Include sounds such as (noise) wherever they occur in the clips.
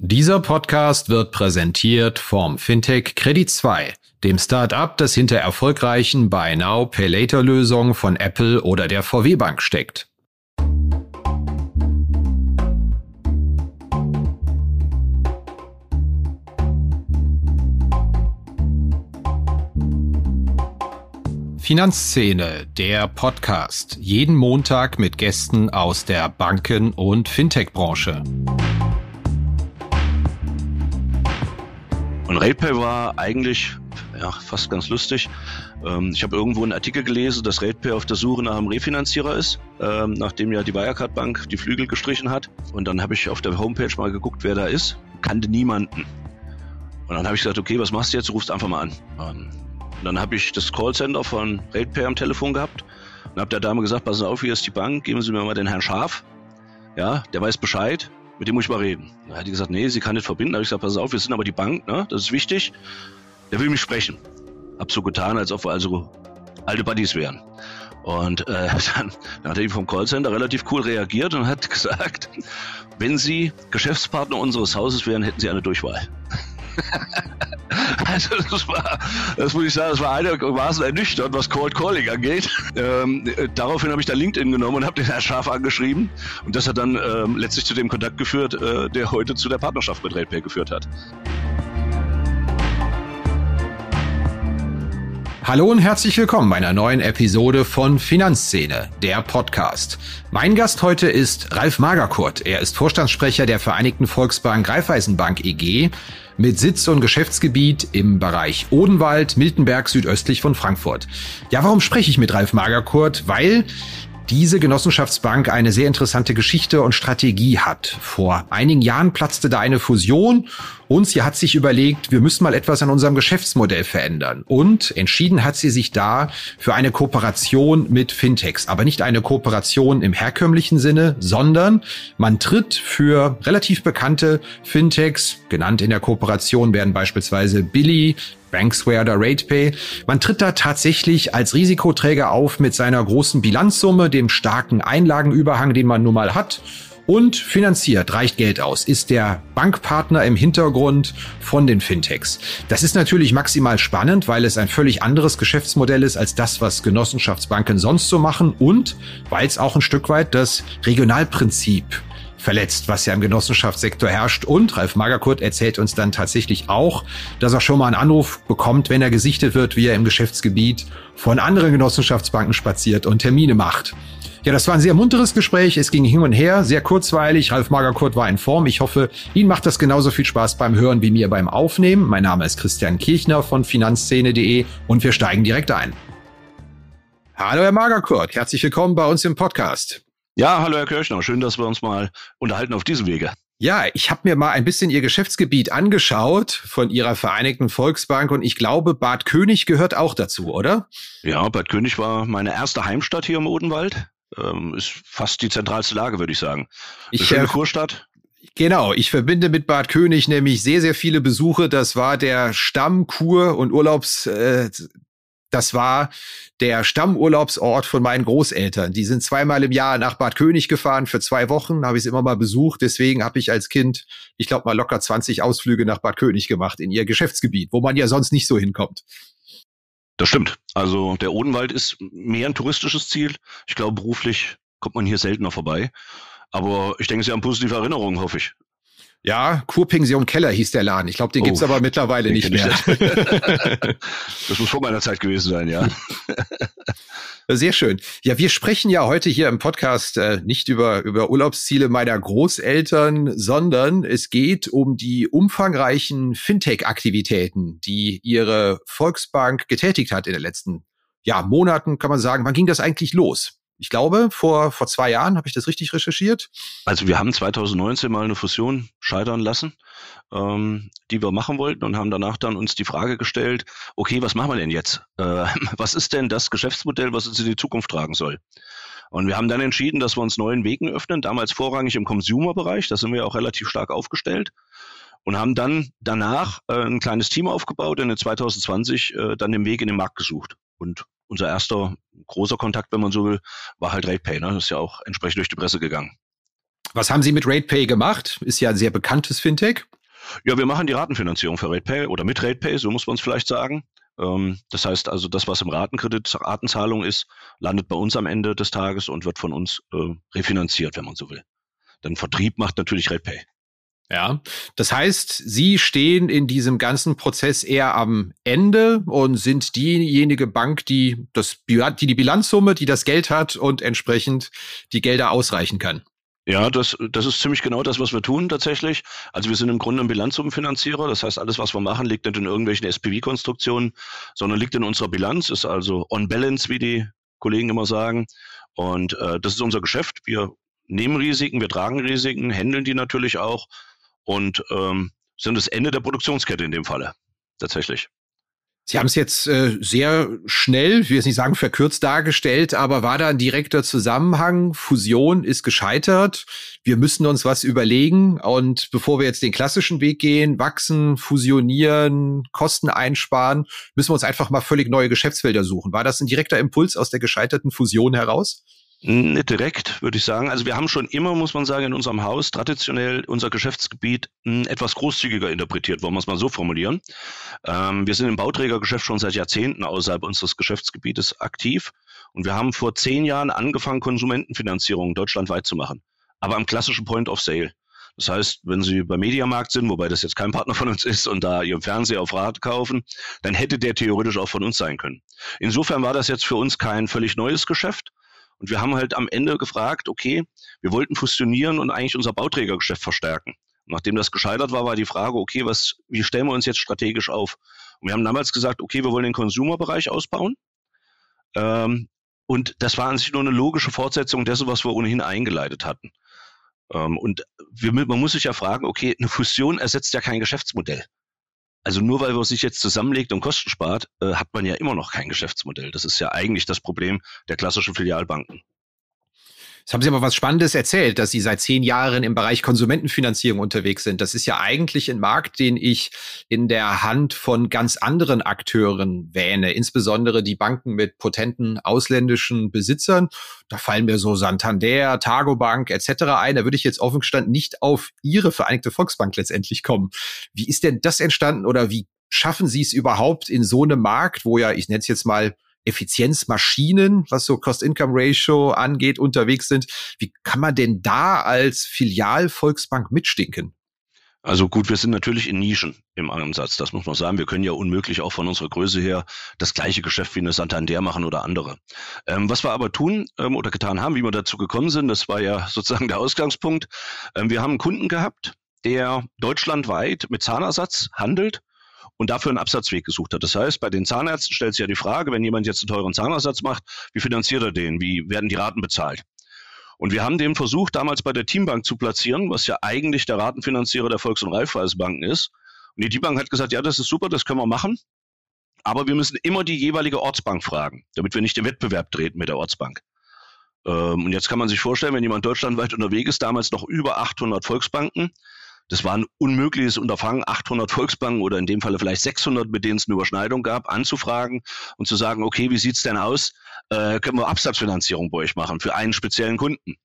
Dieser Podcast wird präsentiert vom Fintech Credit 2, dem Start-up, das hinter erfolgreichen Buy Now Pay Later Lösungen von Apple oder der VW Bank steckt. Finanzszene, der Podcast. Jeden Montag mit Gästen aus der Banken- und Fintech-Branche. Und RatePay war eigentlich ja, fast ganz lustig. Ähm, ich habe irgendwo einen Artikel gelesen, dass RatePay auf der Suche nach einem Refinanzierer ist, ähm, nachdem ja die Wirecard Bank die Flügel gestrichen hat. Und dann habe ich auf der Homepage mal geguckt, wer da ist. Kannte niemanden. Und dann habe ich gesagt, okay, was machst du jetzt? Du rufst einfach mal an. Ähm, und dann habe ich das Callcenter von RatePay am Telefon gehabt und habe der Dame gesagt, Sie auf, hier ist die Bank, geben Sie mir mal den Herrn Schaf. Ja, der weiß Bescheid mit dem muss ich mal reden. Da hat die gesagt, nee, sie kann nicht verbinden. Da habe ich gesagt, pass auf, wir sind aber die Bank, ne? Das ist wichtig. Der will mich sprechen. Hab so getan, als ob wir also alte Buddies wären. Und äh, (laughs) dann, dann hat er vom Callcenter relativ cool reagiert und hat (laughs) gesagt, wenn Sie Geschäftspartner unseres Hauses wären, hätten Sie eine Durchwahl. (laughs) (laughs) also das war, das muss ich sagen, das war einigermaßen ernüchternd, was Cold Calling angeht. Ähm, daraufhin habe ich dann LinkedIn genommen und habe den Herr Schaf angeschrieben und das hat dann ähm, letztlich zu dem Kontakt geführt, äh, der heute zu der Partnerschaft mit RatePay geführt hat. Hallo und herzlich willkommen bei einer neuen Episode von Finanzszene, der Podcast. Mein Gast heute ist Ralf Magerkurt. Er ist Vorstandssprecher der Vereinigten Volksbank Raiffeisenbank EG mit Sitz und Geschäftsgebiet im Bereich Odenwald, Miltenberg südöstlich von Frankfurt. Ja, warum spreche ich mit Ralf Magerkurt? Weil diese Genossenschaftsbank eine sehr interessante Geschichte und Strategie hat. Vor einigen Jahren platzte da eine Fusion und sie hat sich überlegt, wir müssen mal etwas an unserem Geschäftsmodell verändern. Und entschieden hat sie sich da für eine Kooperation mit Fintechs. Aber nicht eine Kooperation im herkömmlichen Sinne, sondern man tritt für relativ bekannte Fintechs, genannt in der Kooperation werden beispielsweise Billy, Banksware oder RatePay. Man tritt da tatsächlich als Risikoträger auf mit seiner großen Bilanzsumme, dem starken Einlagenüberhang, den man nun mal hat und finanziert, reicht Geld aus, ist der Bankpartner im Hintergrund von den Fintechs. Das ist natürlich maximal spannend, weil es ein völlig anderes Geschäftsmodell ist als das, was Genossenschaftsbanken sonst so machen und weil es auch ein Stück weit das Regionalprinzip verletzt, was ja im Genossenschaftssektor herrscht. Und Ralf Magerkurt erzählt uns dann tatsächlich auch, dass er schon mal einen Anruf bekommt, wenn er gesichtet wird, wie er im Geschäftsgebiet von anderen Genossenschaftsbanken spaziert und Termine macht. Ja, das war ein sehr munteres Gespräch. Es ging hin und her, sehr kurzweilig. Ralf Magerkurt war in Form. Ich hoffe, Ihnen macht das genauso viel Spaß beim Hören wie mir beim Aufnehmen. Mein Name ist Christian Kirchner von finanzszene.de und wir steigen direkt ein. Hallo, Herr Magerkurt. Herzlich willkommen bei uns im Podcast. Ja, hallo Herr Kirchner, schön, dass wir uns mal unterhalten auf diesem Wege. Ja, ich habe mir mal ein bisschen Ihr Geschäftsgebiet angeschaut von Ihrer Vereinigten Volksbank und ich glaube, Bad König gehört auch dazu, oder? Ja, Bad König war meine erste Heimstadt hier im Odenwald. Ähm, ist fast die zentralste Lage, würde ich sagen. Eine ich, schöne äh, Kurstadt. Genau, ich verbinde mit Bad König nämlich sehr, sehr viele Besuche. Das war der Stammkur- und Urlaubs, äh, das war der Stammurlaubsort von meinen Großeltern. Die sind zweimal im Jahr nach Bad König gefahren für zwei Wochen, habe ich es immer mal besucht. Deswegen habe ich als Kind, ich glaube mal locker 20 Ausflüge nach Bad König gemacht in ihr Geschäftsgebiet, wo man ja sonst nicht so hinkommt. Das stimmt. Also der Odenwald ist mehr ein touristisches Ziel. Ich glaube, beruflich kommt man hier seltener vorbei. Aber ich denke, Sie haben positive Erinnerungen, hoffe ich. Ja, Kurpension Keller hieß der Laden. Ich glaube, den oh, gibt's aber mittlerweile nicht mehr. (laughs) das muss vor meiner Zeit gewesen sein, ja. (laughs) Sehr schön. Ja, wir sprechen ja heute hier im Podcast äh, nicht über, über Urlaubsziele meiner Großeltern, sondern es geht um die umfangreichen Fintech-Aktivitäten, die ihre Volksbank getätigt hat in den letzten ja, Monaten, kann man sagen. Wann ging das eigentlich los? Ich glaube, vor, vor zwei Jahren, habe ich das richtig recherchiert? Also wir haben 2019 mal eine Fusion scheitern lassen, ähm, die wir machen wollten und haben danach dann uns die Frage gestellt, okay, was machen wir denn jetzt? Äh, (laughs) was ist denn das Geschäftsmodell, was uns in die Zukunft tragen soll? Und wir haben dann entschieden, dass wir uns neuen Wegen öffnen, damals vorrangig im Consumer-Bereich, da sind wir auch relativ stark aufgestellt und haben dann danach äh, ein kleines Team aufgebaut und in 2020 äh, dann den Weg in den Markt gesucht. Und unser erster großer Kontakt, wenn man so will, war halt RatePay. Ne? Das ist ja auch entsprechend durch die Presse gegangen. Was haben Sie mit RatePay gemacht? Ist ja ein sehr bekanntes Fintech. Ja, wir machen die Ratenfinanzierung für RatePay oder mit RatePay, so muss man es vielleicht sagen. Ähm, das heißt also, das, was im Ratenkredit, Ratenzahlung ist, landet bei uns am Ende des Tages und wird von uns äh, refinanziert, wenn man so will. Dann Vertrieb macht natürlich RatePay. Ja, das heißt, Sie stehen in diesem ganzen Prozess eher am Ende und sind diejenige Bank, die das, die die Bilanzsumme, die das Geld hat und entsprechend die Gelder ausreichen kann. Ja, das, das ist ziemlich genau das, was wir tun tatsächlich. Also wir sind im Grunde ein Bilanzsummenfinanzierer. Das heißt, alles, was wir machen, liegt nicht in irgendwelchen SPV-Konstruktionen, sondern liegt in unserer Bilanz, ist also on balance, wie die Kollegen immer sagen. Und äh, das ist unser Geschäft. Wir nehmen Risiken, wir tragen Risiken, handeln die natürlich auch und ähm, sind das Ende der Produktionskette in dem Falle tatsächlich. Sie haben es jetzt äh, sehr schnell, ich will jetzt nicht sagen verkürzt dargestellt, aber war da ein direkter Zusammenhang? Fusion ist gescheitert. Wir müssen uns was überlegen. Und bevor wir jetzt den klassischen Weg gehen, wachsen, fusionieren, Kosten einsparen, müssen wir uns einfach mal völlig neue Geschäftsfelder suchen. War das ein direkter Impuls aus der gescheiterten Fusion heraus? Nicht direkt, würde ich sagen. Also wir haben schon immer, muss man sagen, in unserem Haus traditionell unser Geschäftsgebiet hm, etwas großzügiger interpretiert, wollen wir es mal so formulieren. Ähm, wir sind im Bauträgergeschäft schon seit Jahrzehnten außerhalb unseres Geschäftsgebietes aktiv und wir haben vor zehn Jahren angefangen, Konsumentenfinanzierung deutschlandweit zu machen, aber am klassischen Point of Sale. Das heißt, wenn Sie beim Mediamarkt sind, wobei das jetzt kein Partner von uns ist und da Ihren Fernseher auf Rat kaufen, dann hätte der theoretisch auch von uns sein können. Insofern war das jetzt für uns kein völlig neues Geschäft, und wir haben halt am Ende gefragt, okay, wir wollten fusionieren und eigentlich unser Bauträgergeschäft verstärken. Nachdem das gescheitert war, war die Frage, okay, was, wie stellen wir uns jetzt strategisch auf? Und wir haben damals gesagt, okay, wir wollen den Consumer-Bereich ausbauen. Ähm, und das war an sich nur eine logische Fortsetzung dessen, was wir ohnehin eingeleitet hatten. Ähm, und wir, man muss sich ja fragen, okay, eine Fusion ersetzt ja kein Geschäftsmodell. Also nur weil man sich jetzt zusammenlegt und Kosten spart, äh, hat man ja immer noch kein Geschäftsmodell. Das ist ja eigentlich das Problem der klassischen Filialbanken. Jetzt haben Sie aber was Spannendes erzählt, dass Sie seit zehn Jahren im Bereich Konsumentenfinanzierung unterwegs sind. Das ist ja eigentlich ein Markt, den ich in der Hand von ganz anderen Akteuren wähne, insbesondere die Banken mit potenten ausländischen Besitzern. Da fallen mir so Santander, Targobank etc. ein. Da würde ich jetzt offen gestanden nicht auf Ihre Vereinigte Volksbank letztendlich kommen. Wie ist denn das entstanden oder wie schaffen Sie es überhaupt in so einem Markt, wo ja, ich nenne es jetzt mal Effizienzmaschinen, was so Cost-Income-Ratio angeht, unterwegs sind. Wie kann man denn da als Filial-Volksbank mitstinken? Also gut, wir sind natürlich in Nischen im Ansatz, das muss man sagen. Wir können ja unmöglich auch von unserer Größe her das gleiche Geschäft wie eine Santander machen oder andere. Ähm, was wir aber tun ähm, oder getan haben, wie wir dazu gekommen sind, das war ja (laughs) sozusagen der Ausgangspunkt. Ähm, wir haben einen Kunden gehabt, der deutschlandweit mit Zahnersatz handelt und dafür einen Absatzweg gesucht hat. Das heißt, bei den Zahnärzten stellt sich ja die Frage, wenn jemand jetzt einen teuren Zahnersatz macht, wie finanziert er den? Wie werden die Raten bezahlt? Und wir haben den versucht, damals bei der Teambank zu platzieren, was ja eigentlich der Ratenfinanzierer der Volks- und Raiffeisenbanken ist. Und die Teambank hat gesagt, ja, das ist super, das können wir machen. Aber wir müssen immer die jeweilige Ortsbank fragen, damit wir nicht den Wettbewerb treten mit der Ortsbank. Ähm, und jetzt kann man sich vorstellen, wenn jemand deutschlandweit unterwegs ist, damals noch über 800 Volksbanken, das war ein unmögliches Unterfangen, 800 Volksbanken oder in dem Falle vielleicht 600, mit denen es eine Überschneidung gab, anzufragen und zu sagen, okay, wie sieht's denn aus? Äh, können wir Absatzfinanzierung bei euch machen für einen speziellen Kunden?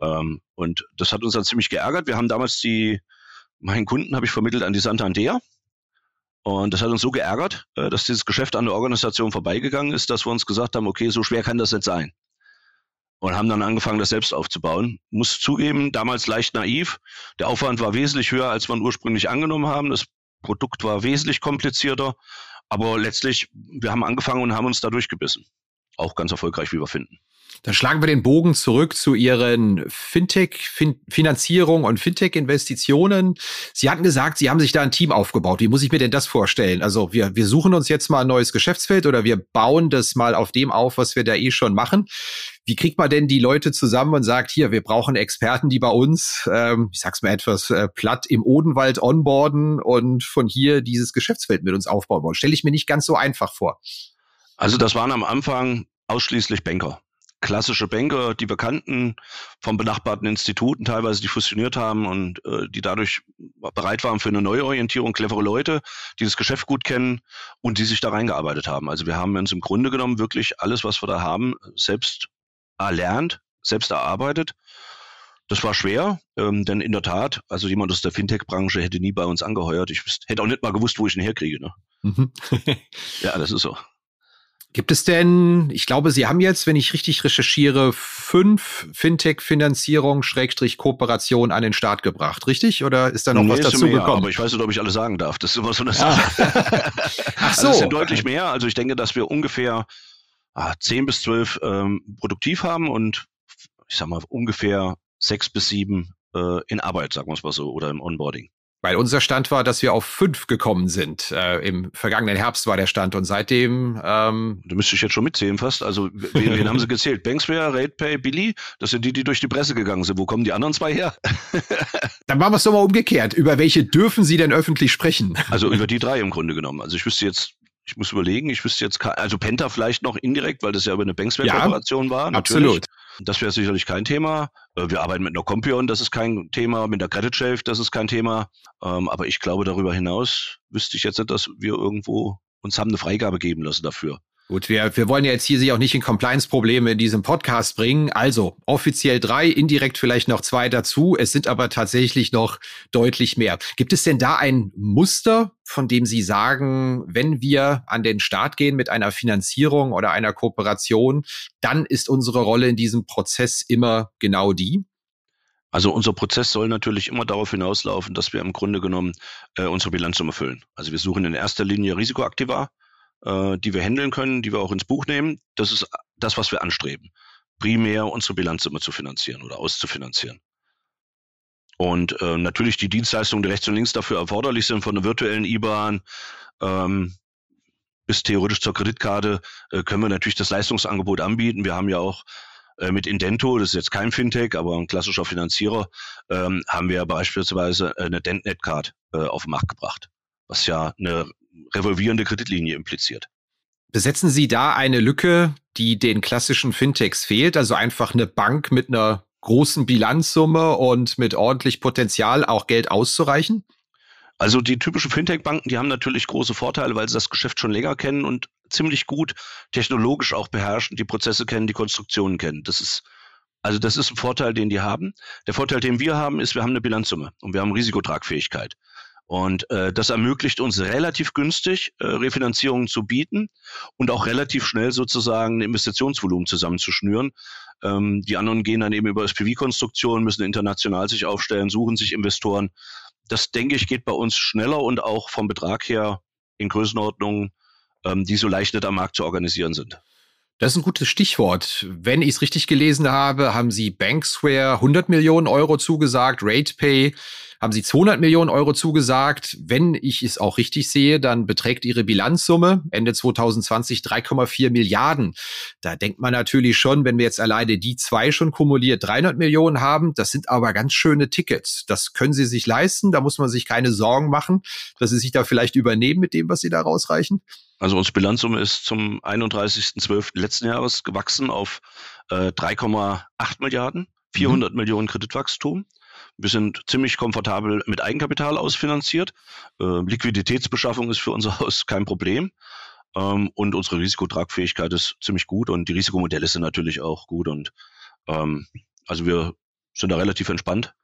Ähm, und das hat uns dann ziemlich geärgert. Wir haben damals die, meinen Kunden habe ich vermittelt an die Santander. Und das hat uns so geärgert, äh, dass dieses Geschäft an der Organisation vorbeigegangen ist, dass wir uns gesagt haben, okay, so schwer kann das nicht sein und haben dann angefangen, das selbst aufzubauen. Muss zugeben, damals leicht naiv. Der Aufwand war wesentlich höher, als wir ursprünglich angenommen haben. Das Produkt war wesentlich komplizierter. Aber letztlich, wir haben angefangen und haben uns da durchgebissen. Auch ganz erfolgreich, wie wir finden. Dann schlagen wir den Bogen zurück zu Ihren Fintech-Finanzierung und Fintech-Investitionen. Sie hatten gesagt, Sie haben sich da ein Team aufgebaut. Wie muss ich mir denn das vorstellen? Also wir, wir suchen uns jetzt mal ein neues Geschäftsfeld oder wir bauen das mal auf dem auf, was wir da eh schon machen. Wie kriegt man denn die Leute zusammen und sagt, hier, wir brauchen Experten, die bei uns, ähm, ich sag's mal etwas äh, platt, im Odenwald onboarden und von hier dieses Geschäftsfeld mit uns aufbauen wollen? Stelle ich mir nicht ganz so einfach vor. Also das waren am Anfang ausschließlich Banker klassische Banker, die wir kannten von benachbarten Instituten, teilweise die fusioniert haben und äh, die dadurch bereit waren für eine Neuorientierung, clevere Leute, die das Geschäft gut kennen und die sich da reingearbeitet haben. Also wir haben uns im Grunde genommen wirklich alles, was wir da haben, selbst erlernt, selbst erarbeitet. Das war schwer, ähm, denn in der Tat, also jemand aus der Fintech-Branche hätte nie bei uns angeheuert. Ich hätte auch nicht mal gewusst, wo ich ihn herkriege. Ne? Mhm. (laughs) ja, das ist so. Gibt es denn, ich glaube, Sie haben jetzt, wenn ich richtig recherchiere, fünf Fintech-Finanzierung, Schrägstrich Kooperation an den Start gebracht, richtig? Oder ist da noch nee, was dazu mehr, gekommen? Aber ich weiß nicht, ob ich alle sagen darf. Das ist immer so eine Sache. (laughs) Ach so. Also es sind deutlich mehr. Also ich denke, dass wir ungefähr ah, zehn bis zwölf ähm, produktiv haben und ich sag mal ungefähr sechs bis sieben äh, in Arbeit, sagen wir es mal so, oder im Onboarding. Weil unser Stand war, dass wir auf fünf gekommen sind. Äh, Im vergangenen Herbst war der Stand und seitdem. Ähm du müsstest jetzt schon mitzählen fast. Also wen, wen haben sie (laughs) gezählt? Banksware, RatePay, Billy. Das sind die, die durch die Presse gegangen sind. Wo kommen die anderen zwei her? (laughs) Dann machen wir es doch mal umgekehrt. Über welche dürfen Sie denn öffentlich sprechen? Also über die drei im Grunde genommen. Also ich wüsste jetzt ich muss überlegen, ich wüsste jetzt, also Penta vielleicht noch indirekt, weil das ja über eine Banksware-Kooperation ja, war. Natürlich. Absolut. Das wäre sicherlich kein Thema. Äh, wir arbeiten mit einer Compion, das ist kein Thema. Mit der Credit Shelf, das ist kein Thema. Ähm, aber ich glaube, darüber hinaus wüsste ich jetzt nicht, dass wir irgendwo uns haben eine Freigabe geben lassen dafür. Gut, wir, wir wollen ja jetzt hier sich auch nicht in Compliance-Probleme in diesem Podcast bringen. Also offiziell drei, indirekt vielleicht noch zwei dazu. Es sind aber tatsächlich noch deutlich mehr. Gibt es denn da ein Muster, von dem Sie sagen, wenn wir an den Start gehen mit einer Finanzierung oder einer Kooperation, dann ist unsere Rolle in diesem Prozess immer genau die? Also unser Prozess soll natürlich immer darauf hinauslaufen, dass wir im Grunde genommen äh, unsere Bilanzsumme füllen. Also wir suchen in erster Linie Risikoaktiva äh, die wir handeln können, die wir auch ins Buch nehmen. Das ist das, was wir anstreben. Primär unsere Bilanz immer zu finanzieren oder auszufinanzieren. Und äh, natürlich die Dienstleistungen, die rechts und links dafür erforderlich sind, von der virtuellen IBAN ähm, bis theoretisch zur Kreditkarte, äh, können wir natürlich das Leistungsangebot anbieten. Wir haben ja auch äh, mit Indento, das ist jetzt kein Fintech, aber ein klassischer Finanzierer, ähm, haben wir beispielsweise eine DentNet-Card äh, auf den Markt gebracht, was ja eine revolvierende Kreditlinie impliziert. Besetzen Sie da eine Lücke, die den klassischen Fintechs fehlt, also einfach eine Bank mit einer großen Bilanzsumme und mit ordentlich Potenzial auch Geld auszureichen? Also die typischen Fintech-Banken, die haben natürlich große Vorteile, weil sie das Geschäft schon länger kennen und ziemlich gut technologisch auch beherrschen, die Prozesse kennen, die Konstruktionen kennen. Das ist also das ist ein Vorteil, den die haben. Der Vorteil, den wir haben, ist, wir haben eine Bilanzsumme und wir haben Risikotragfähigkeit. Und äh, das ermöglicht uns relativ günstig äh, Refinanzierungen zu bieten und auch relativ schnell sozusagen ein Investitionsvolumen zusammenzuschnüren. Ähm, die anderen gehen dann eben über SPV-Konstruktionen, müssen international sich aufstellen, suchen sich Investoren. Das, denke ich, geht bei uns schneller und auch vom Betrag her in Größenordnungen, ähm, die so leicht nicht am Markt zu organisieren sind. Das ist ein gutes Stichwort. Wenn ich es richtig gelesen habe, haben Sie Banksware 100 Millionen Euro zugesagt, RatePay haben sie 200 Millionen Euro zugesagt. Wenn ich es auch richtig sehe, dann beträgt ihre Bilanzsumme Ende 2020 3,4 Milliarden. Da denkt man natürlich schon, wenn wir jetzt alleine die zwei schon kumuliert 300 Millionen haben, das sind aber ganz schöne Tickets. Das können sie sich leisten. Da muss man sich keine Sorgen machen, dass sie sich da vielleicht übernehmen mit dem, was sie da rausreichen. Also unsere Bilanzsumme ist zum 31.12. letzten Jahres gewachsen auf äh, 3,8 Milliarden, 400 mhm. Millionen Kreditwachstum. Wir sind ziemlich komfortabel mit Eigenkapital ausfinanziert. Äh, Liquiditätsbeschaffung ist für unser (laughs) Haus kein Problem. Ähm, und unsere Risikotragfähigkeit ist ziemlich gut und die Risikomodelle sind natürlich auch gut. Und ähm, also wir sind da relativ entspannt.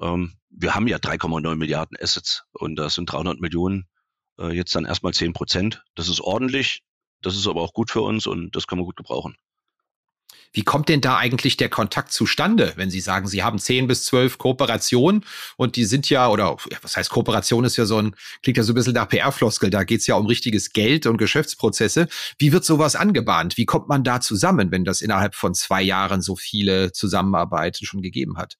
Ähm, wir haben ja 3,9 Milliarden Assets und da sind 300 Millionen äh, jetzt dann erstmal 10 Prozent. Das ist ordentlich, das ist aber auch gut für uns und das kann man gut gebrauchen. Wie kommt denn da eigentlich der Kontakt zustande, wenn Sie sagen, Sie haben zehn bis zwölf Kooperationen und die sind ja, oder was heißt Kooperation ist ja so ein, klingt ja so ein bisschen nach PR-Floskel, da geht's ja um richtiges Geld und Geschäftsprozesse. Wie wird sowas angebahnt? Wie kommt man da zusammen, wenn das innerhalb von zwei Jahren so viele Zusammenarbeiten schon gegeben hat?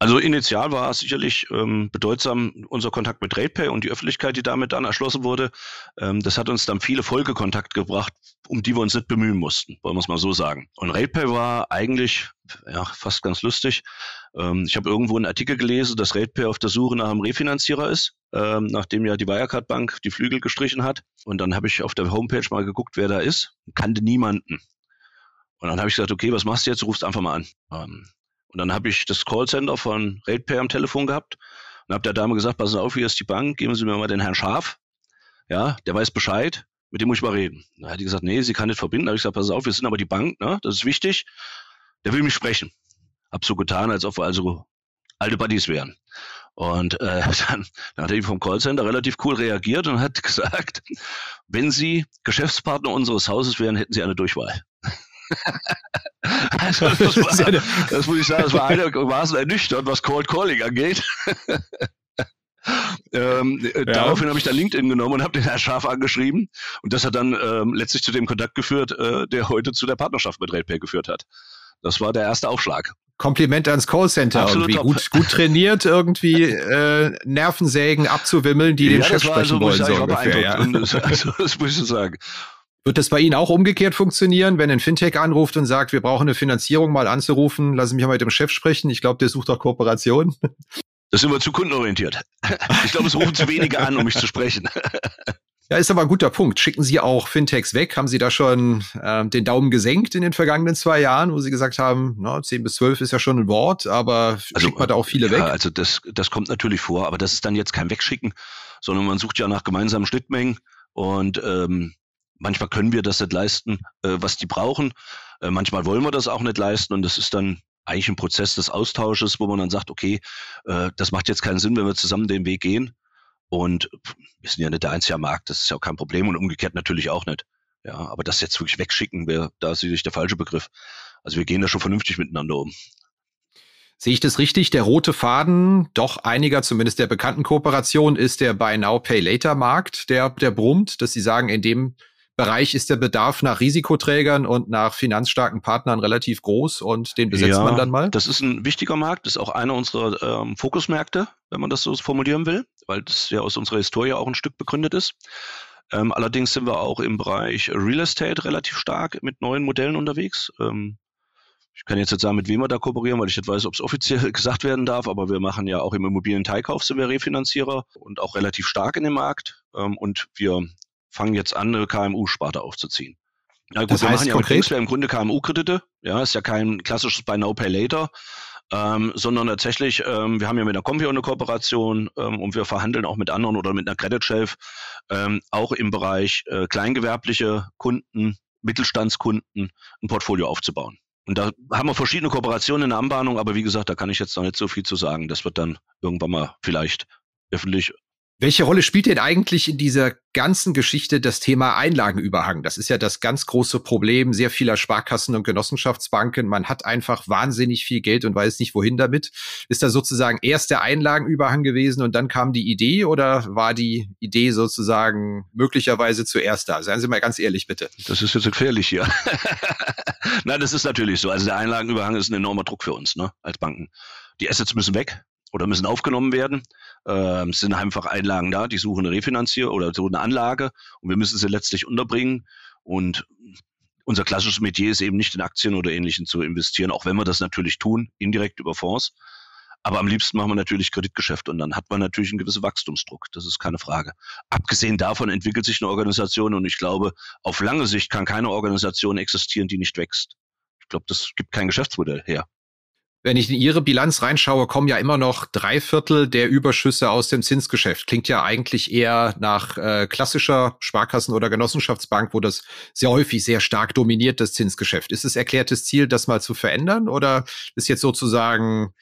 Also initial war es sicherlich ähm, bedeutsam unser Kontakt mit RatePay und die Öffentlichkeit, die damit dann erschlossen wurde. Ähm, das hat uns dann viele Folgekontakte gebracht, um die wir uns nicht bemühen mussten, wollen wir es mal so sagen. Und RatePay war eigentlich ja, fast ganz lustig. Ähm, ich habe irgendwo einen Artikel gelesen, dass RatePay auf der Suche nach einem Refinanzierer ist, ähm, nachdem ja die Wirecard Bank die Flügel gestrichen hat. Und dann habe ich auf der Homepage mal geguckt, wer da ist. Kannte niemanden. Und dann habe ich gesagt, okay, was machst du jetzt? Rufst einfach mal an. Ähm, und dann habe ich das Callcenter von RatePay am Telefon gehabt und habe der Dame gesagt, passen Sie auf, hier ist die Bank, geben Sie mir mal den Herrn Schaf. Ja, der weiß Bescheid, mit dem muss ich mal reden. Da hat die gesagt, nee, sie kann nicht verbinden. Da habe ich gesagt, Sie auf, wir sind aber die Bank, ne? das ist wichtig. Der will mich sprechen. Hab so getan, als ob wir also alte Buddies wären. Und äh, (laughs) dann, dann hat er vom Callcenter relativ cool reagiert und hat (laughs) gesagt, wenn Sie Geschäftspartner unseres Hauses wären, hätten Sie eine Durchwahl. Also das, war, das, muss ich sagen, das war einigermaßen ernüchternd, was Cold Calling angeht. (laughs) ähm, ja. Daraufhin habe ich dann LinkedIn genommen und habe den Herr Scharf angeschrieben. Und das hat dann ähm, letztlich zu dem Kontakt geführt, äh, der heute zu der Partnerschaft mit RatePay geführt hat. Das war der erste Aufschlag. Kompliment ans Callcenter Absolut irgendwie gut, gut trainiert, irgendwie äh, Nervensägen abzuwimmeln, die ja, den Chef sprechen also, wollen. So ungefähr, ja. das, (laughs) also, das muss ich sagen. Wird das bei Ihnen auch umgekehrt funktionieren, wenn ein Fintech anruft und sagt, wir brauchen eine Finanzierung mal anzurufen, lassen Sie mich mal mit dem Chef sprechen. Ich glaube, der sucht auch Kooperation. Das sind wir zu kundenorientiert. (laughs) Ich glaube, es rufen zu wenige an, um mich zu sprechen. Ja, ist aber ein guter Punkt. Schicken Sie auch Fintechs weg? Haben Sie da schon äh, den Daumen gesenkt in den vergangenen zwei Jahren, wo Sie gesagt haben, na, 10 bis 12 ist ja schon ein Wort, aber also, schickt man da auch viele ja, weg? Also das, das kommt natürlich vor, aber das ist dann jetzt kein Wegschicken, sondern man sucht ja nach gemeinsamen Schnittmengen und ähm, manchmal können wir das nicht leisten, äh, was die brauchen. Äh, manchmal wollen wir das auch nicht leisten und das ist dann eigentlich ein Prozess des Austausches, wo man dann sagt, okay, äh, das macht jetzt keinen Sinn, wenn wir zusammen den Weg gehen. Und wir sind ja nicht der einzige am Markt, das ist ja auch kein Problem und umgekehrt natürlich auch nicht. Ja, aber das jetzt wirklich wegschicken wäre da sicherlich der falsche Begriff. Also wir gehen da schon vernünftig miteinander um. Sehe ich das richtig? Der rote Faden doch einiger, zumindest der bekannten Kooperation, ist der Buy Now Pay Later Markt, der, der brummt, dass Sie sagen, in dem Bereich ist der Bedarf nach Risikoträgern und nach finanzstarken Partnern relativ groß und den besetzt ja, man dann mal? Das ist ein wichtiger Markt, ist auch einer unserer ähm, Fokusmärkte, wenn man das so formulieren will, weil das ja aus unserer Historie auch ein Stück begründet ist. Ähm, allerdings sind wir auch im Bereich Real Estate relativ stark mit neuen Modellen unterwegs. Ähm, ich kann jetzt nicht sagen, mit wem wir da kooperieren, weil ich nicht weiß, ob es offiziell (laughs) gesagt werden darf, aber wir machen ja auch im Immobilienteilkauf sind wir Refinanzierer und auch relativ stark in dem Markt. Ähm, und wir fangen jetzt an, eine KMU-Sparte aufzuziehen. Ja, gut, das wir heißt machen ja konkret? im Grunde KMU-Kredite. Ja, ist ja kein klassisches Buy Now Pay Later, ähm, sondern tatsächlich, ähm, wir haben ja mit der Compio eine Kooperation ähm, und wir verhandeln auch mit anderen oder mit einer Credit Shelf ähm, auch im Bereich äh, kleingewerbliche Kunden, Mittelstandskunden ein Portfolio aufzubauen. Und da haben wir verschiedene Kooperationen in der Anbahnung, aber wie gesagt, da kann ich jetzt noch nicht so viel zu sagen. Das wird dann irgendwann mal vielleicht öffentlich welche Rolle spielt denn eigentlich in dieser ganzen Geschichte das Thema Einlagenüberhang? Das ist ja das ganz große Problem sehr vieler Sparkassen und Genossenschaftsbanken. Man hat einfach wahnsinnig viel Geld und weiß nicht, wohin damit. Ist da sozusagen erst der Einlagenüberhang gewesen und dann kam die Idee oder war die Idee sozusagen möglicherweise zuerst da? Seien Sie mal ganz ehrlich, bitte. Das ist jetzt gefährlich hier. (laughs) Nein, das ist natürlich so. Also der Einlagenüberhang ist ein enormer Druck für uns ne, als Banken. Die Assets müssen weg oder müssen aufgenommen werden. Ähm, es sind einfach Einlagen da, die suchen eine Refinanzier oder so eine Anlage und wir müssen sie letztlich unterbringen. Und unser klassisches Metier ist eben nicht in Aktien oder Ähnlichem zu investieren, auch wenn wir das natürlich tun, indirekt über Fonds. Aber am liebsten machen wir natürlich Kreditgeschäft und dann hat man natürlich einen gewissen Wachstumsdruck. Das ist keine Frage. Abgesehen davon entwickelt sich eine Organisation und ich glaube, auf lange Sicht kann keine Organisation existieren, die nicht wächst. Ich glaube, das gibt kein Geschäftsmodell her. Wenn ich in Ihre Bilanz reinschaue, kommen ja immer noch drei Viertel der Überschüsse aus dem Zinsgeschäft. Klingt ja eigentlich eher nach äh, klassischer Sparkassen- oder Genossenschaftsbank, wo das sehr häufig sehr stark dominiert, das Zinsgeschäft. Ist es erklärtes Ziel, das mal zu verändern oder ist jetzt sozusagen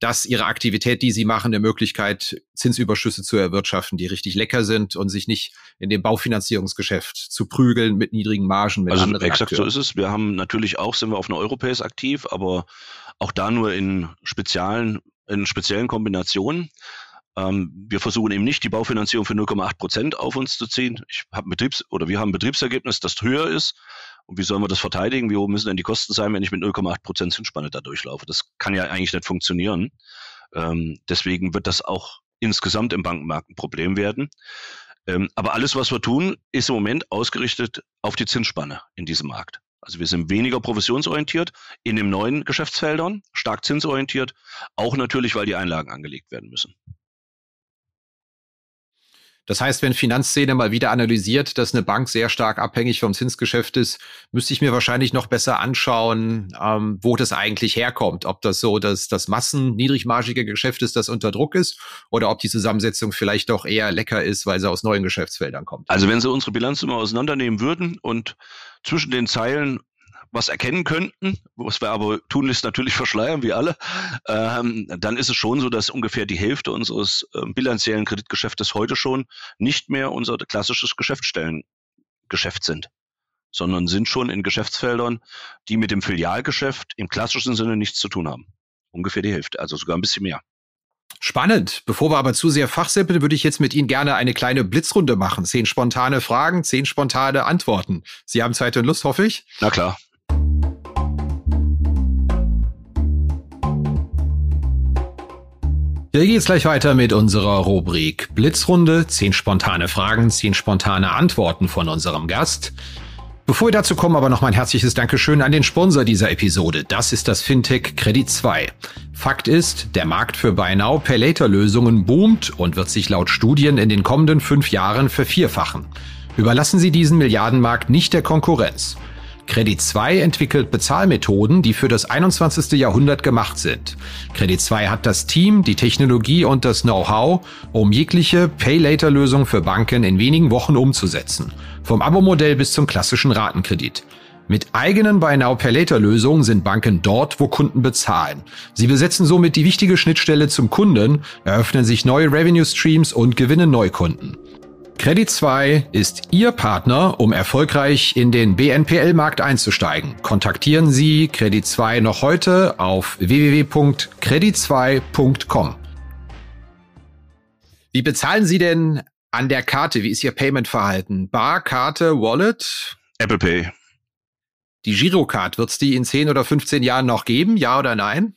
dass ihre Aktivität, die sie machen, eine Möglichkeit, Zinsüberschüsse zu erwirtschaften, die richtig lecker sind und sich nicht in dem Baufinanzierungsgeschäft zu prügeln mit niedrigen Margen mit also anderen exakt Akteuren. so ist es. Wir haben natürlich auch, sind wir auf einer Europäis aktiv, aber auch da nur in speziellen, in speziellen Kombinationen. Ähm, wir versuchen eben nicht die Baufinanzierung für 0,8 Prozent auf uns zu ziehen. Ich habe Betriebs- oder wir haben ein Betriebsergebnis, das höher ist. Und wie sollen wir das verteidigen? Wie hoch müssen denn die Kosten sein, wenn ich mit 0,8 Prozent Zinsspanne da durchlaufe? Das kann ja eigentlich nicht funktionieren. Ähm, deswegen wird das auch insgesamt im Bankenmarkt ein Problem werden. Ähm, aber alles, was wir tun, ist im Moment ausgerichtet auf die Zinsspanne in diesem Markt. Also wir sind weniger provisionsorientiert in den neuen Geschäftsfeldern, stark zinsorientiert, auch natürlich, weil die Einlagen angelegt werden müssen. Das heißt, wenn Finanzszene mal wieder analysiert, dass eine Bank sehr stark abhängig vom Zinsgeschäft ist, müsste ich mir wahrscheinlich noch besser anschauen, ähm, wo das eigentlich herkommt. Ob das so dass das Massen niedrigmargige Geschäft ist, das unter Druck ist, oder ob die Zusammensetzung vielleicht doch eher lecker ist, weil sie aus neuen Geschäftsfeldern kommt. Also wenn Sie unsere Bilanz immer auseinandernehmen würden und zwischen den Zeilen was erkennen könnten, was wir aber tunlichst natürlich verschleiern, wie alle, ähm, dann ist es schon so, dass ungefähr die Hälfte unseres äh, bilanziellen Kreditgeschäftes heute schon nicht mehr unser klassisches Geschäftsstellengeschäft sind, sondern sind schon in Geschäftsfeldern, die mit dem Filialgeschäft im klassischen Sinne nichts zu tun haben. Ungefähr die Hälfte, also sogar ein bisschen mehr. Spannend. Bevor wir aber zu sehr fachsimpeln, würde ich jetzt mit Ihnen gerne eine kleine Blitzrunde machen. Zehn spontane Fragen, zehn spontane Antworten. Sie haben Zeit und Lust, hoffe ich? Na klar. Hier geht's gleich weiter mit unserer Rubrik Blitzrunde. Zehn spontane Fragen, zehn spontane Antworten von unserem Gast. Bevor wir dazu kommen, aber noch mein herzliches Dankeschön an den Sponsor dieser Episode. Das ist das Fintech Credit 2. Fakt ist, der Markt für Buy Now Pay Later Lösungen boomt und wird sich laut Studien in den kommenden fünf Jahren vervierfachen. Überlassen Sie diesen Milliardenmarkt nicht der Konkurrenz. Credit 2 entwickelt Bezahlmethoden, die für das 21. Jahrhundert gemacht sind. Credit 2 hat das Team, die Technologie und das Know-how, um jegliche Pay-Later-Lösung für Banken in wenigen Wochen umzusetzen. Vom Abo-Modell bis zum klassischen Ratenkredit. Mit eigenen Buy Now Pay Later Lösungen sind Banken dort, wo Kunden bezahlen. Sie besetzen somit die wichtige Schnittstelle zum Kunden, eröffnen sich neue Revenue Streams und gewinnen Neukunden. Credit 2 ist Ihr Partner, um erfolgreich in den BNPL-Markt einzusteigen. Kontaktieren Sie Credit 2 noch heute auf www.credit2.com. Wie bezahlen Sie denn an der Karte? Wie ist Ihr Payment-Verhalten? Bar, Karte, Wallet? Apple Pay. Die Girocard, wird es die in 10 oder 15 Jahren noch geben? Ja oder nein?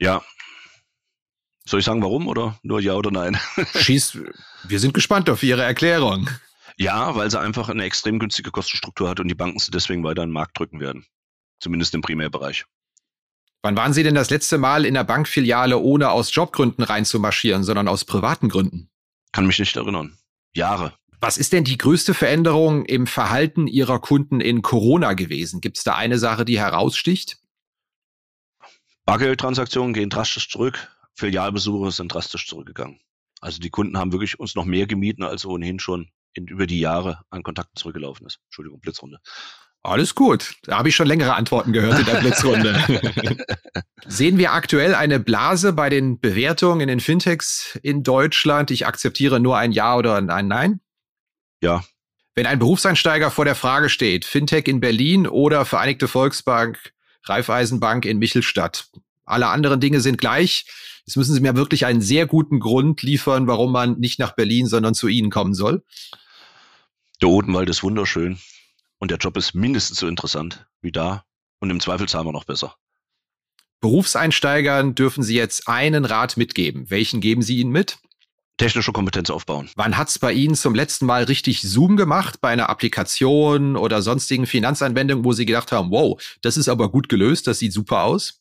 Ja, soll ich sagen, warum oder nur ja oder nein? Schieß, wir sind gespannt auf Ihre Erklärung. Ja, weil sie einfach eine extrem günstige Kostenstruktur hat und die Banken sie deswegen weiter in den Markt drücken werden. Zumindest im Primärbereich. Wann waren Sie denn das letzte Mal in der Bankfiliale, ohne aus Jobgründen reinzumarschieren, sondern aus privaten Gründen? Kann mich nicht erinnern. Jahre. Was ist denn die größte Veränderung im Verhalten Ihrer Kunden in Corona gewesen? Gibt es da eine Sache, die heraussticht? Bargeldtransaktionen gehen drastisch zurück. Filialbesuche sind drastisch zurückgegangen. Also die Kunden haben wirklich uns noch mehr gemieden, als ohnehin schon in, über die Jahre an Kontakten zurückgelaufen ist. Entschuldigung, Blitzrunde. Alles gut. Da habe ich schon längere Antworten gehört in der Blitzrunde. (laughs) Sehen wir aktuell eine Blase bei den Bewertungen in den Fintechs in Deutschland? Ich akzeptiere nur ein Ja oder ein Nein? Ja. Wenn ein Berufseinsteiger vor der Frage steht, Fintech in Berlin oder Vereinigte Volksbank, Raiffeisenbank in Michelstadt, alle anderen Dinge sind gleich. Jetzt müssen Sie mir wirklich einen sehr guten Grund liefern, warum man nicht nach Berlin, sondern zu Ihnen kommen soll. Der Odenwald ist wunderschön und der Job ist mindestens so interessant wie da und im Zweifelsfall noch besser. Berufseinsteigern dürfen Sie jetzt einen Rat mitgeben. Welchen geben Sie ihnen mit? Technische Kompetenz aufbauen. Wann hat es bei Ihnen zum letzten Mal richtig Zoom gemacht? Bei einer Applikation oder sonstigen Finanzanwendungen, wo Sie gedacht haben, wow, das ist aber gut gelöst, das sieht super aus?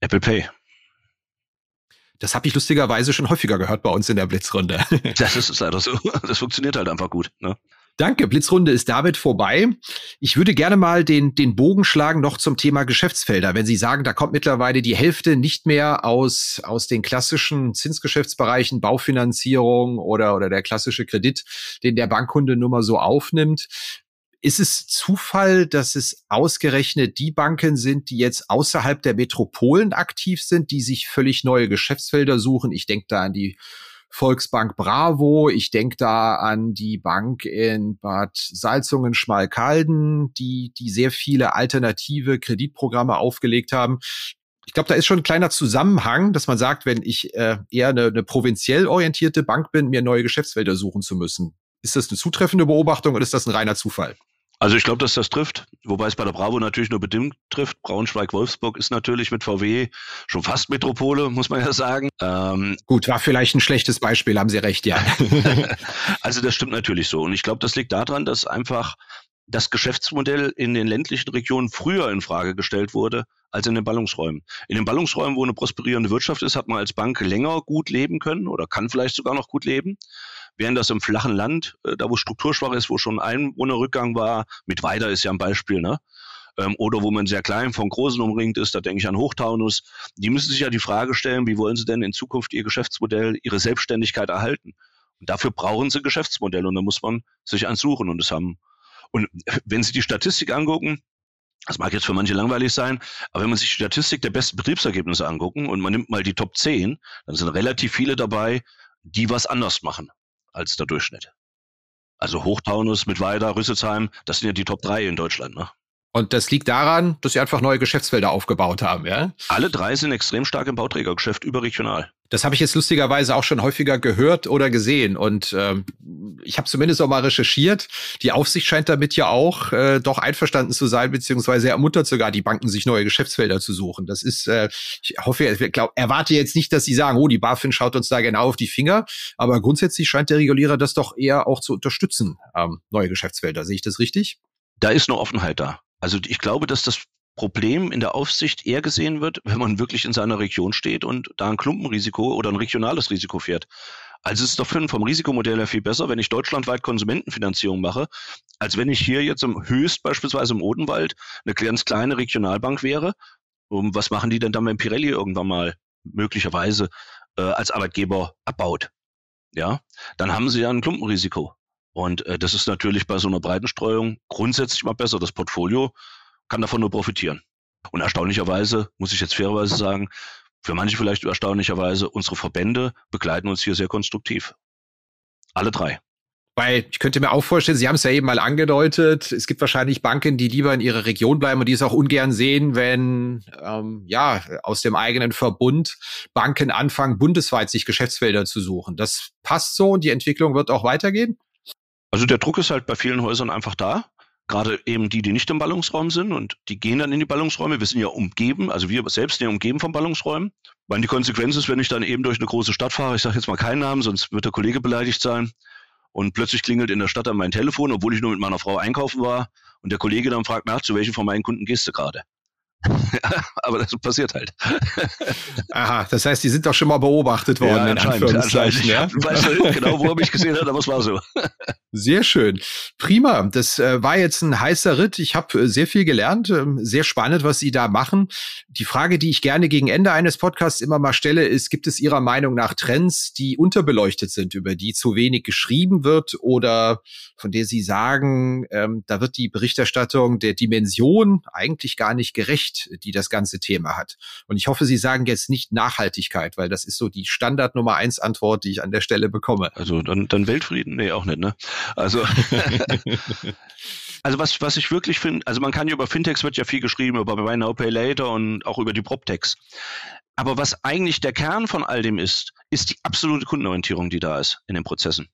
Apple Pay. Das habe ich lustigerweise schon häufiger gehört bei uns in der Blitzrunde. (laughs) Das ist leider so. (laughs) Das funktioniert halt einfach gut. Ne? Danke, Blitzrunde ist damit vorbei. Ich würde gerne mal den, den Bogen schlagen noch zum Thema Geschäftsfelder. Wenn Sie sagen, da kommt mittlerweile die Hälfte nicht mehr aus, aus den klassischen Zinsgeschäftsbereichen, Baufinanzierung oder, oder der klassische Kredit, den der Bankkunde nur mal so aufnimmt. Ist es Zufall, dass es ausgerechnet die Banken sind, die jetzt außerhalb der Metropolen aktiv sind, die sich völlig neue Geschäftsfelder suchen? Ich denke da an die Volksbank Bravo, ich denke da an die Bank in Bad Salzungen-Schmalkalden, die, die sehr viele alternative Kreditprogramme aufgelegt haben. Ich glaube, da ist schon ein kleiner Zusammenhang, dass man sagt, wenn ich äh, eher eine, eine provinziell orientierte Bank bin, mir neue Geschäftsfelder suchen zu müssen. Ist das eine zutreffende Beobachtung oder ist das ein reiner Zufall? Also ich glaube, dass das trifft, wobei es bei der Bravo natürlich nur bedingt trifft. Braunschweig-Wolfsburg ist natürlich mit VW schon fast Metropole, muss man ja sagen. Ähm, Gut, war vielleicht ein schlechtes Beispiel, haben Sie recht, ja. (laughs) also das stimmt natürlich so. Und ich glaube, das liegt daran, dass einfach das Geschäftsmodell in den ländlichen Regionen früher in Frage gestellt wurde als in den Ballungsräumen. In den Ballungsräumen, wo eine prosperierende Wirtschaft ist, hat man als Bank länger gut leben können oder kann vielleicht sogar noch gut leben während das im flachen Land, äh, da wo strukturschwach ist, wo schon Einwohnerrückgang war, mit Weida ist ja ein Beispiel, ne? Ähm, oder wo man sehr klein von Großen umringt ist, da denke ich an Hochtaunus, die müssen sich ja die Frage stellen, wie wollen sie denn in Zukunft ihr Geschäftsmodell, ihre Selbstständigkeit erhalten? Und dafür brauchen sie Geschäftsmodelle und da muss man sich eins suchen und das haben. Und wenn Sie die Statistik angucken, Das mag jetzt für manche langweilig sein, aber wenn man sich die Statistik der besten Betriebsergebnisse angucken und man nimmt mal die Top 10, dann sind relativ viele dabei, die was anders machen als der Durchschnitt. Also Hochtaunus mit Weider, Rüsselsheim, das sind ja die Top 3 in Deutschland. Ne? Und das liegt daran, dass sie einfach neue Geschäftsfelder aufgebaut haben, ja? Alle drei sind extrem stark im Bauträgergeschäft überregional. Das habe ich jetzt lustigerweise auch schon häufiger gehört oder gesehen. Und ähm, ich habe zumindest auch mal recherchiert. Die Aufsicht scheint damit ja auch äh, doch einverstanden zu sein, beziehungsweise ermuntert sogar die Banken, sich neue Geschäftsfelder zu suchen. Das ist, äh, ich hoffe, ich glaub, erwarte jetzt nicht, dass sie sagen, oh, die BaFin schaut uns da genau auf die Finger. Aber grundsätzlich scheint der Regulierer das doch eher auch zu unterstützen, ähm, neue Geschäftsfelder. Sehe ich das richtig? Da ist eine Offenheit da. Also ich glaube, dass das Problem in der Aufsicht eher gesehen wird, wenn man wirklich in seiner Region steht und da ein Klumpenrisiko oder ein regionales Risiko fährt. Also es ist doch vom Risikomodell her viel besser, wenn ich deutschlandweit Konsumentenfinanzierung mache, als wenn ich hier jetzt im Höchst beispielsweise im Odenwald eine ganz kleine Regionalbank wäre. Und was machen die denn dann, wenn Pirelli irgendwann mal möglicherweise äh, als Arbeitgeber abbaut? Ja, dann haben sie ja ein Klumpenrisiko. Und äh, das ist natürlich bei so einer Breitenstreuung grundsätzlich mal besser. Das Portfolio kann davon nur profitieren. Und erstaunlicherweise, muss ich jetzt fairerweise sagen, für manche vielleicht erstaunlicherweise, unsere Verbände begleiten uns hier sehr konstruktiv. Alle drei. Weil ich könnte mir auch vorstellen, Sie haben es ja eben mal angedeutet, es gibt wahrscheinlich Banken, die lieber in ihrer Region bleiben und die es auch ungern sehen, wenn ähm, ja aus dem eigenen Verbund Banken anfangen, bundesweit sich Geschäftsfelder zu suchen. Das passt so und die Entwicklung wird auch weitergehen? Also der Druck ist halt bei vielen Häusern einfach da. Gerade eben die, die nicht im Ballungsraum sind und die gehen dann in die Ballungsräume. Wir sind ja umgeben, also wir selbst sind ja umgeben von Ballungsräumen. Weil die Konsequenz ist, wenn ich dann eben durch eine große Stadt fahre, ich sage jetzt mal keinen Namen, sonst wird der Kollege beleidigt sein, und plötzlich klingelt in der Stadt an mein Telefon, obwohl ich nur mit meiner Frau einkaufen war, und der Kollege dann fragt nach, zu welchem von meinen Kunden gehst du gerade? (laughs) aber das passiert halt. (laughs) Aha, das heißt, die sind doch schon mal beobachtet worden. Ja, anscheinend. anscheinend. Ja? (laughs) Ich weiß nicht genau, wo er mich gesehen hat, aber es war so. Sehr schön. Prima. Das äh, war jetzt ein heißer Ritt. Ich habe äh, sehr viel gelernt. Ähm, sehr spannend, was Sie da machen. Die Frage, die ich gerne gegen Ende eines Podcasts immer mal stelle, ist, gibt es Ihrer Meinung nach Trends, die unterbeleuchtet sind, über die zu wenig geschrieben wird oder von der Sie sagen, ähm, da wird die Berichterstattung der Dimension eigentlich gar nicht gerecht, die das ganze Thema hat. Und ich hoffe, Sie sagen jetzt nicht Nachhaltigkeit, weil das ist so die Standard Nummer eins Antwort, die ich an der Stelle bekomme. Also dann, dann Weltfrieden? Nee, auch nicht, ne? Also, (laughs) also was, was ich wirklich finde, also man kann ja über Fintechs wird ja viel geschrieben, über Buy Now, Pay Later und auch über die PropTechs. Aber was eigentlich der Kern von all dem ist, ist die absolute Kundenorientierung, die da ist in den Prozessen.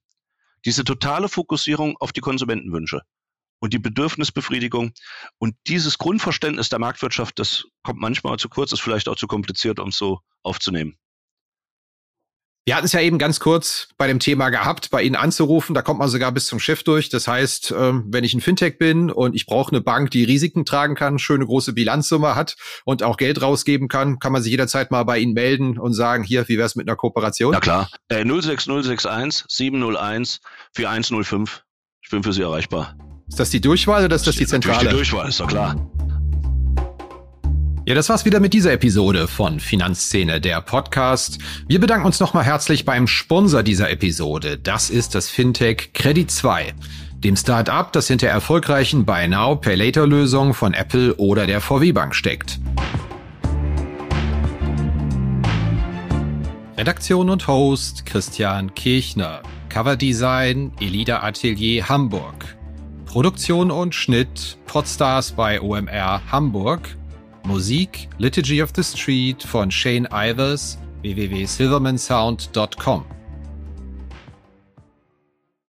Diese totale Fokussierung auf die Konsumentenwünsche und die Bedürfnisbefriedigung und dieses Grundverständnis der Marktwirtschaft, das kommt manchmal zu kurz, ist vielleicht auch zu kompliziert, um es so aufzunehmen. Wir hatten es ja eben ganz kurz bei dem Thema gehabt, bei Ihnen anzurufen. Da kommt man sogar bis zum Chef durch. Das heißt, ähm, wenn ich ein Fintech bin und ich brauche eine Bank, die Risiken tragen kann, schöne große Bilanzsumme hat und auch Geld rausgeben kann, kann man sich jederzeit mal bei Ihnen melden und sagen, hier, wie wäre es mit einer Kooperation? Na klar. Äh, 06061 701 4105. Ich bin für Sie erreichbar. Ist das die Durchwahl oder ist das, die Zentrale? Die Durchwahl, ist doch klar. Ja, das war's wieder mit dieser Episode von Finanzszene, der Podcast. Wir bedanken uns nochmal herzlich beim Sponsor dieser Episode. Das ist das Fintech Credit 2, dem Start-up, das hinter erfolgreichen Buy Now, Pay Later Lösungen von Apple oder der VW Bank steckt. Redaktion und Host Christian Kirchner. Coverdesign Elida Atelier Hamburg. Produktion und Schnitt Podstars bei OMR Hamburg. Musik Liturgy of the Street von Shane Ivers www.silvermansound.com